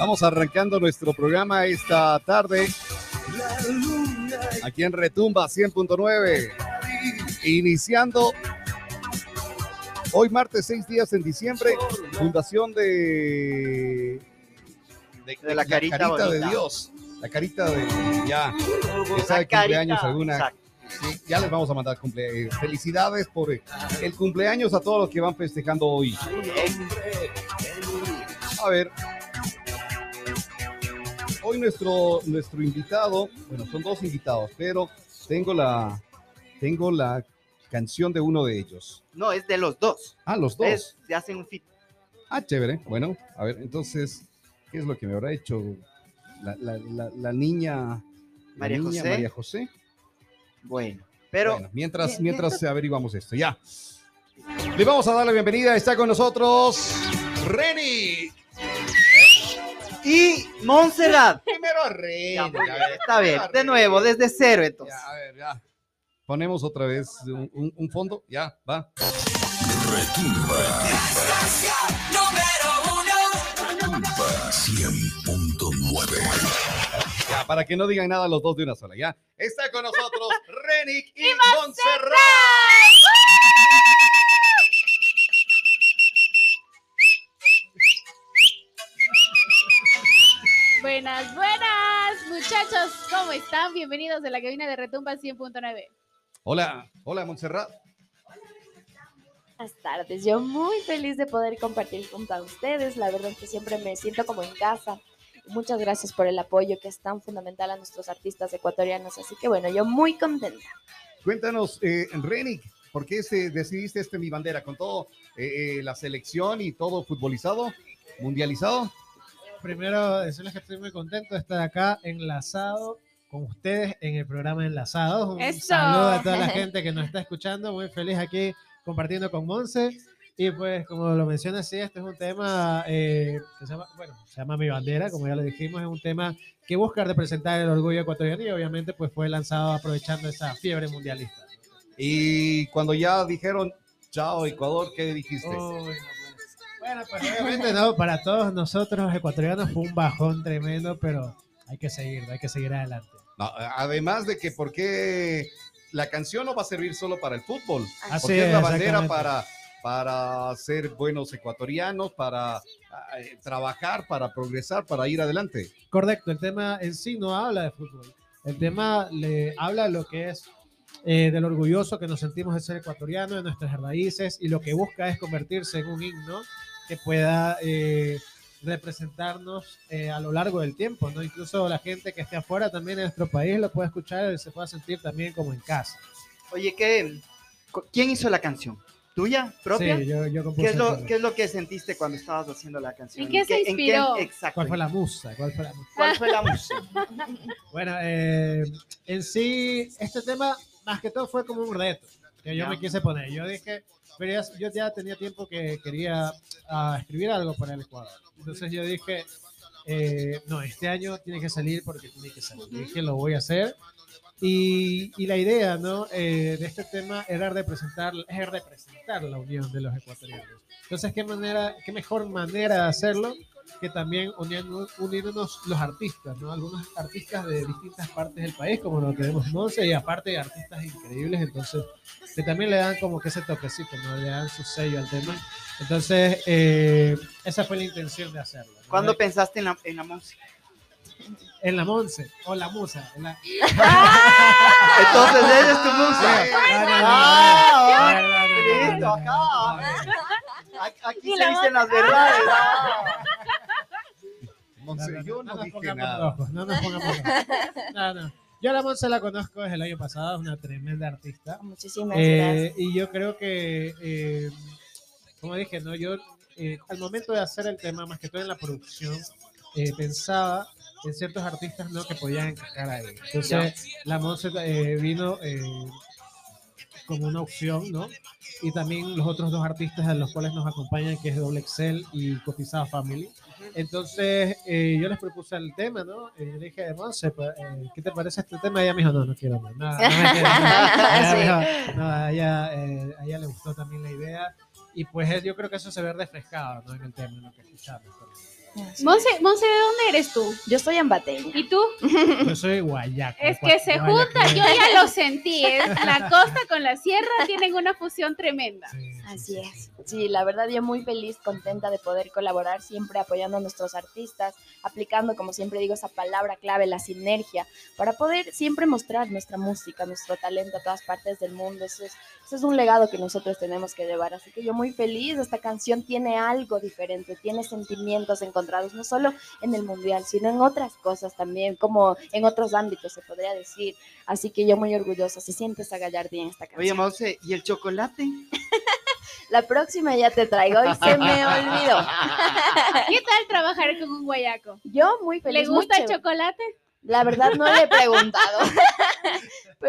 Vamos arrancando nuestro programa esta tarde aquí en Retumba 100.9. Iniciando hoy martes, seis días en diciembre, fundación de, De la carita de bonita. Dios. La carita de ya. La sabe carita, cumpleaños alguna. exacto. Sí, ya les vamos a mandar cumple- eh, felicidades por el cumpleaños a todos los que van festejando hoy. A ver. Hoy nuestro, nuestro invitado, bueno, son dos invitados, pero tengo la, tengo la canción de uno de ellos. No, es de los dos. Ah, los dos. Es, se hacen un fit. Ah, chévere. Bueno, a ver, entonces, ¿qué es lo que me habrá hecho la, la- la- la niña la María niña José. María José? Bueno, pero Bueno, mientras, Bien, mientras averiguamos esto, ya. Le vamos a dar la bienvenida. Está con nosotros Reni. Y Montserrat. Primero a Reni. Ya, muy a bien, ver. Está bien, de nuevo, desde cero entonces. Ya, a ver, ya. Ponemos otra vez un, un- un fondo. Ya, va. Retumba 100.9. Ya, para que no digan nada los dos de una sola, ya. Está con nosotros Renick y, Montserrat. Buenas, buenas, muchachos, ¿cómo están? Bienvenidos a la cabina de Retumba 100.9. Hola, hola Montserrat. Buenas tardes, yo muy feliz de poder compartir junto a ustedes. La verdad es que siempre me siento como en casa. Muchas gracias por el apoyo que es tan fundamental a nuestros artistas ecuatorianos. Así que bueno, yo muy contenta. Cuéntanos, eh, Renick, ¿por qué se- decidiste este Mi Bandera? ¿Con todo eh, eh, la selección y todo futbolizado, mundializado? Primero, decirles que estoy muy contento de estar acá enlazado con ustedes en el programa Enlazados. Un ¡Eso! saludo a toda la gente que nos está escuchando. Muy feliz aquí compartiendo con Monse. Y pues, como lo menciona, sí, este es un tema eh, que se llama, bueno, se llama Mi Bandera, como ya lo dijimos, es un tema que busca representar el orgullo ecuatoriano y obviamente pues fue lanzado aprovechando esa fiebre mundialista. Y cuando ya dijeron, chao Ecuador, ¿qué dijiste? Uy, no puede ser. Bueno, pues obviamente no, para todos nosotros ecuatorianos fue un bajón tremendo, pero hay que seguir, hay que seguir adelante. No, además de que, ¿por qué la canción no va a servir solo para el fútbol? Así Porque es la bandera para, para ser buenos ecuatorianos, para eh, trabajar, para progresar, para ir adelante. Correcto, el tema en sí no habla de fútbol. El tema le habla de lo que es eh, del orgulloso que nos sentimos de ser ecuatoriano, de nuestras raíces, y lo que busca es convertirse en un himno que pueda eh, representarnos eh, a lo largo del tiempo, ¿no? Incluso la gente que esté afuera también en nuestro país lo puede escuchar y se pueda sentir también como en casa. Oye, ¿qué, ¿quién hizo la canción? ¿Tuya? ¿Propia? Sí, yo, yo compuse ¿Qué, es lo, el tema. ¿Qué es lo que sentiste cuando estabas haciendo la canción? ¿En qué se inspiró? exacto. ¿Cuál fue la musa? ¿Cuál fue la musa? ¿Cuál fue la música? Bueno, eh, en sí, este tema más que todo fue como un reto que yo me quise poner. Yo dije, pero ya- yo ya tenía tiempo que quería ah, escribir algo para el Ecuador. Entonces yo dije, eh, no, este año tiene que salir porque tiene que salir. Dije, lo voy a hacer. Y, y la idea ¿no? Eh, de este tema era representar, es representar la unión de los ecuatorianos. Entonces, ¿qué, manera, qué mejor manera de hacerlo que también uniendo- unirnos los artistas, ¿no? Algunos artistas de distintas partes del país, como lo tenemos Monse, y aparte artistas increíbles, entonces, que también le dan como que ese toquecito, ¿no? Le dan su sello al tema. Entonces, eh, esa fue la intención de hacerlo. ¿no? ¿Cuándo De- pensaste en la, en la música? En la Monse, o la musa. En la... Entonces, ella es tu música. No, no, no, Ah, no, no, no, no, no, listo, no, acá. no, no. Aquí se dicen las verdades. Monse, yo no, nos dije pongamos nada. no nos pongamos. No, no. Yo a la Monse la conozco desde el año pasado, es una tremenda artista. Muchísimas Eh, gracias. y yo creo que, eh, como dije, ¿no? yo eh, al momento de hacer el tema, más que todo en la producción, eh, pensaba en ciertos artistas ¿no? que podían encajar ahí. Entonces, la Monse eh, vino eh, como una opción, ¿no? Y también los otros dos artistas a los cuales nos acompañan, que es Doble Excel y Cotizada Family. Entonces, eh, yo les propuse el tema, ¿no? Y le dije, Monse, pues, eh, ¿qué te parece este tema? Y ella me dijo, no, no quiero más. No, no, no. No, a ella, eh, a ella le gustó también la idea. Y pues eh, yo creo que eso se ve reflejado ¿no? en el tema, en lo que escuchamos. Monse, Monse, ¿de dónde eres tú? Yo soy ambateña. ¿Y tú? Yo soy guayaco. Es que se junta, yo ya lo sentí, es la costa con la sierra tienen una fusión tremenda. Así es. Sí, la verdad yo muy feliz, contenta de poder colaborar, siempre apoyando a nuestros artistas, aplicando, como siempre digo, esa palabra clave, la sinergia, para poder siempre mostrar nuestra música, nuestro talento a todas partes del mundo. Eso es, eso es un legado que nosotros tenemos que llevar. Así que yo muy feliz, esta canción tiene algo diferente, tiene sentimientos encontrados, no solo en el mundial, sino en otras cosas también, como en otros ámbitos se podría decir. Así que yo muy orgullosa, se siente esa gallardía en esta canción. Oye, Monse, ¿y el chocolate? La próxima ya te traigo y se me olvidó. ¿Qué tal trabajar con un guayaco? Yo muy feliz. ¿Le gusta el chocolate? La verdad no le he preguntado.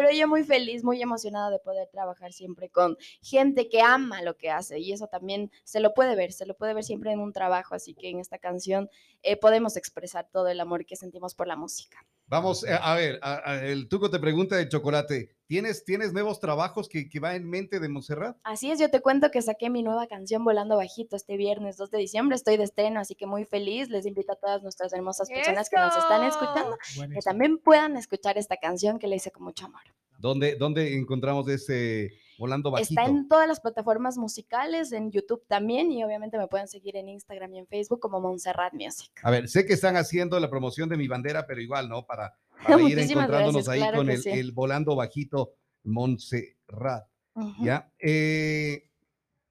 Pero yo muy feliz, muy emocionada de poder trabajar siempre con gente que ama lo que hace. Y eso también se lo puede ver, se lo puede ver siempre en un trabajo. Así que en esta canción eh, podemos expresar todo el amor que sentimos por la música. Vamos, eh, a ver, a- a- el Tuco te pregunta de chocolate. ¿Tienes, ¿tienes nuevos trabajos que, que va en mente de Montserrat? Así es, yo te cuento que saqué mi nueva canción Volando Bajito este viernes 2 de diciembre. Estoy de estreno, así que muy feliz. Les invito a todas nuestras hermosas personas que nos están escuchando que también puedan escuchar esta canción que le hice con mucho amor. ¿Dónde, dónde encontramos ese volando bajito? Está en todas las plataformas musicales, en YouTube también, y obviamente me pueden seguir en Instagram y en Facebook como Montserrat Music. A ver, sé que están haciendo la promoción de mi bandera, pero igual, ¿no? Para, para ir encontrándonos gracias, ahí claro con el, sí. el volando bajito Montserrat. ¿Ya? Eh,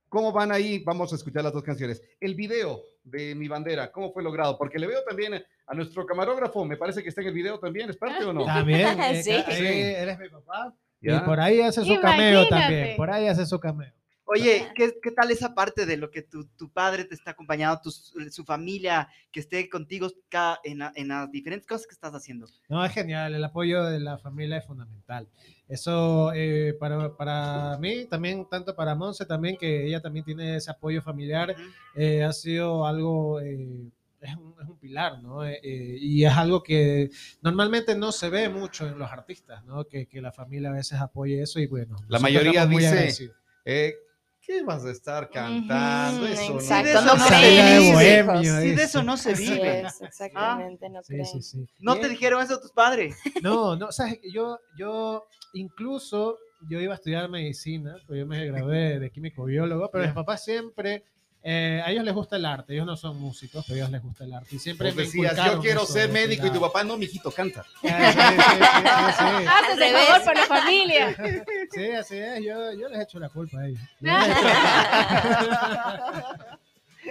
¿Cómo van ahí? Vamos a escuchar las dos canciones. El video de mi bandera, ¿cómo fue logrado? Porque le veo también a nuestro camarógrafo, me parece que está en el video también, ¿es parte o no? También, eh, Sí. eh, él es mi papá. ¿Ya? Y por ahí hace su cameo Imagínate. también. Por ahí hace su cameo. Oye, ¿qué, qué tal esa parte de lo que tu, tu padre te está acompañando, tu- su familia, que esté contigo cada- en, la- en las diferentes cosas que estás haciendo? No, es genial. El apoyo de la familia es fundamental. Eso eh, para, para mí, también, tanto para Monse, también que ella también tiene ese apoyo familiar, eh, ha sido algo, eh, es, un, es un pilar, ¿no? Eh, eh, y es algo que normalmente no se ve mucho en los artistas, ¿no? Que, que la familia a veces apoye eso y bueno. La mayoría dice. Eh, ¿Qué vas a estar cantando? Ujú, Eso, ¿no? exacto, Sí, de eso no no creen bohemio, hijos. Sí, de eso no se vive. es, exactamente, no Sí, creen. sí, sí. ¿No Y te dijeron eso tus padres? No, no, sabes, yo, yo incluso yo iba a estudiar medicina, pues yo me gradué de químico biólogo, pero mis papás siempre, eh, a ellos les gusta el arte, ellos no son músicos, pero a ellos les gusta el arte. Y siempre me decías, yo quiero ser médico y tu papá, no, mijito, canta. Ah, Al el favor por la familia. Sí, así es, yo, yo les echo la culpa a ellos.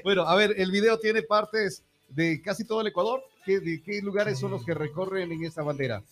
Bueno, a ver, el video tiene partes de casi todo el Ecuador. ¿Qué, ¿De qué lugares son los que recorren en esta bandera?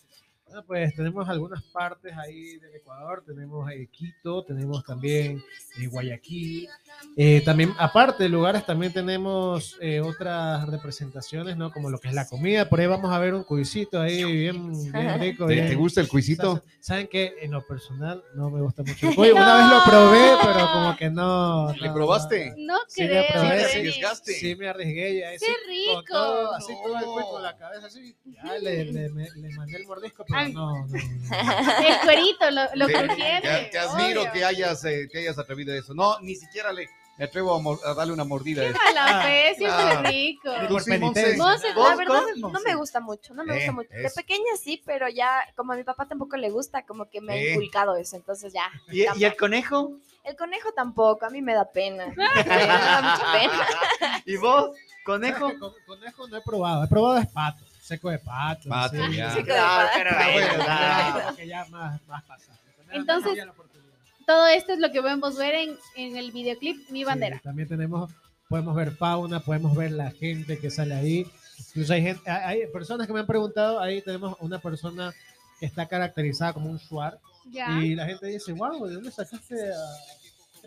Ah, pues tenemos algunas partes ahí del Ecuador, tenemos eh, Quito, tenemos también eh, Guayaquil, eh, también aparte de lugares también tenemos eh, otras representaciones, ¿no? Como lo que es la comida, por ahí vamos a ver un cuisito ahí bien, bien rico. ¿Te, bien- te gusta el cuisito? Saben que en lo personal no me gusta mucho el pollo. Una vez lo probé, pero como que no. ¿Le no, probaste? No Sí, creo. me probé, sí. arriesgaste. Sí, me arriesgué. y ahí ¡Qué sí, rico! Con todo, así todo el cuerpo con la cabeza así. Ya le, le, me- le mandé el mordisco, pero Ay. no. El cuerito, lo, lo Te, te- te admiro obvio. que hayas, eh, te hayas atrevido a eso. No, ni siquiera le, me atrevo a, darle una mordida. a Qué eso. mala Ah, fe, claro. rico. Tú sí, penitencia. Monse. Monse, ¿Vos La verdad, no me gusta mucho, no me Eh, gusta mucho. De eso. pequeña sí, pero ya, como a mi papá tampoco le gusta, como que me ha Eh. inculcado eso, entonces ya. ¿Y, y el conejo? El conejo tampoco, a mí me da pena. Me da mucha pena. ¿Y vos? ¿Conejo? Con- Conejo no he probado. He probado es pato. Seco de pato. Pato, sí. ya. Seco de Claro, pato. pero Ah, Ya, más, más pasado. Entonces-. Todo esto es lo que podemos ver en, en el videoclip Mi Bandera. Sí, también tenemos, podemos ver fauna, podemos ver la gente que sale ahí. Incluso hay, gente, hay personas que me han preguntado, ahí tenemos una persona que está caracterizada como un shuar Ya. y la gente dice, wow, ¿de dónde sacaste a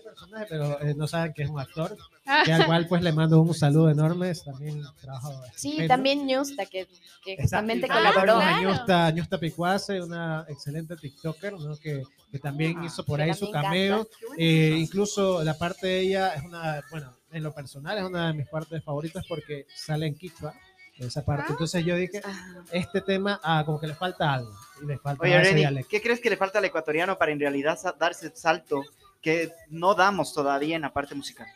este personaje? Pero eh, no saben que es un actor, Ah, que al cual pues le mando un saludo enorme, también trabajo Sí, estupendo. también Ñusta, que, que justamente. Ah, colaboró. claro. Ñusta, Ñusta Picuase, una excelente TikToker, ¿no? que, que también Ah, hizo por ahí su cameo. Eh, incluso la parte de ella es una, bueno, en lo personal es una de mis partes favoritas porque sale en Kikwa, esa parte. Ah. Entonces yo dije, Ah, este tema, ah, como que le falta algo. Y le falta Oye, ese Reni. ¿qué crees que le falta al ecuatoriano para en realidad darse el salto que no damos todavía en la parte musical?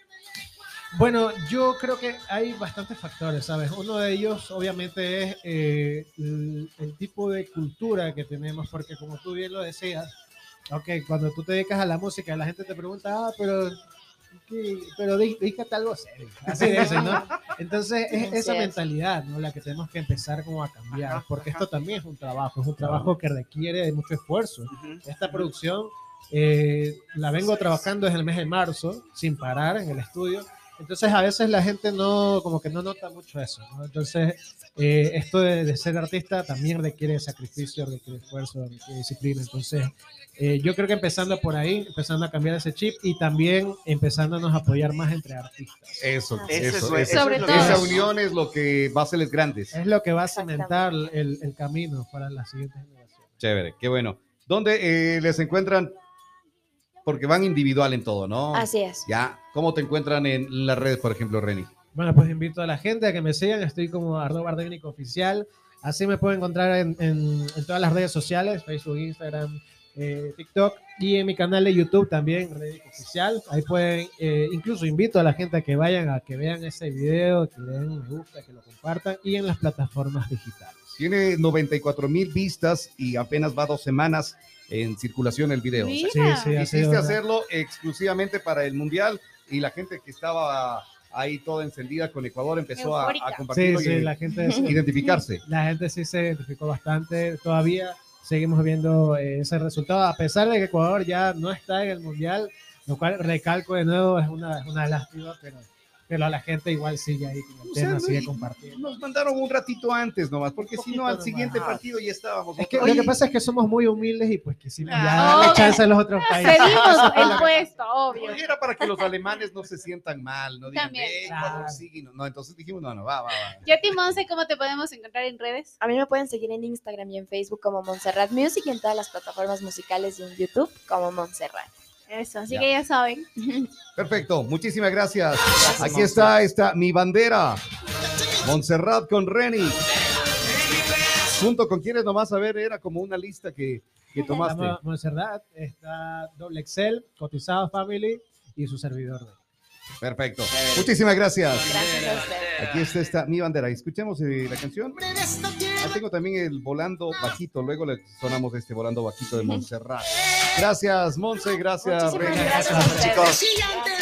Bueno, yo creo que hay bastantes factores, ¿sabes? Uno de ellos, obviamente, es eh, el, el tipo de cultura que tenemos, porque como tú bien lo decías, ok, cuando tú te dedicas a la música, la gente te pregunta, ah, pero, ¿qué? pero dí- dedícate a algo serio. Así dicen, ¿no? Entonces, es esa es. mentalidad, ¿no? La que tenemos que empezar como a cambiar, porque esto también es un trabajo, es un trabajo que requiere de mucho esfuerzo. Esta producción eh, la vengo trabajando desde el mes de marzo, sin parar en el estudio. Entonces a veces la gente no, como que no nota mucho eso. ¿no? Entonces eh, esto de, de ser artista también requiere sacrificio, requiere esfuerzo, requiere disciplina. Entonces eh, yo creo que empezando por ahí, empezando a cambiar ese chip y también empezándonos a apoyar más entre artistas. Eso, eso, eso. eso Sobre todo. Esa unión es lo que va a hacerles grandes. Es lo que va a cimentar el, el camino para las siguientes generaciones. Chévere, qué bueno. ¿Dónde eh, les encuentran? Porque van individual en todo, ¿no? Así es. Ya, ¿cómo te encuentran en las redes, por ejemplo, Reni? Bueno, pues invito a la gente a que me sigan. Estoy como arroba técnico oficial. Así me pueden encontrar en, en- en todas las redes sociales, Facebook, Instagram, eh, TikTok y en mi canal de YouTube también, Técnico Oficial. Ahí pueden, eh, incluso invito a la gente a que vayan a que vean ese video, que le den me gusta, que lo compartan y en las plataformas digitales. Tiene 94 mil vistas y apenas va dos semanas en circulación el video. O sea, Mira. Sí, sí, Quisiste hacerlo exclusivamente para el Mundial y la gente que estaba ahí toda encendida con Ecuador empezó a, a Sí, compartirlo sí, y la gente, sí- identificarse. la gente sí se identificó bastante. Todavía seguimos viendo eh, ese resultado, a pesar de que Ecuador ya no está en el Mundial, lo cual recalco de nuevo, es una, es una lástima, pero, pero la gente igual sigue ahí con el O sea, tema, no- sigue compartiendo. Nos mandaron un ratito antes nomás, porque si no al nomás. siguiente partido ya estábamos. Es que lo que pasa es que somos muy humildes y pues quisimos ya Ah, darle obvio. chance a los otros países. Cedimos el puesto, obvio. Era para que los alemanes no se sientan mal, no digan, También. "Eh, Ecuador sigue", no, no, entonces dijimos, no, no, va, va, va. Y a ti, Monse, ¿cómo te podemos encontrar en redes? A mí me pueden seguir en Instagram y en Facebook como Montserrat Music y en todas las plataformas musicales y en YouTube como Montserrat. Eso, así Ya. que ya saben. Perfecto, muchísimas gracias. Aquí está, está mi bandera. Montserrat con Reni. Junto con quienes nomás, a ver, era como una lista que, que tomaste. Montserrat, está Doble Excel, Cotizado Family y su servidor. Perfecto. Muchísimas gracias. Gracias a ustedes. Aquí está, esta, mi bandera. Escuchemos eh, la canción. Ah, tengo también el volando bajito. Luego le sonamos este volando bajito de Montserrat. Gracias, Monse. Gracias, gracias ustedes. Chicos.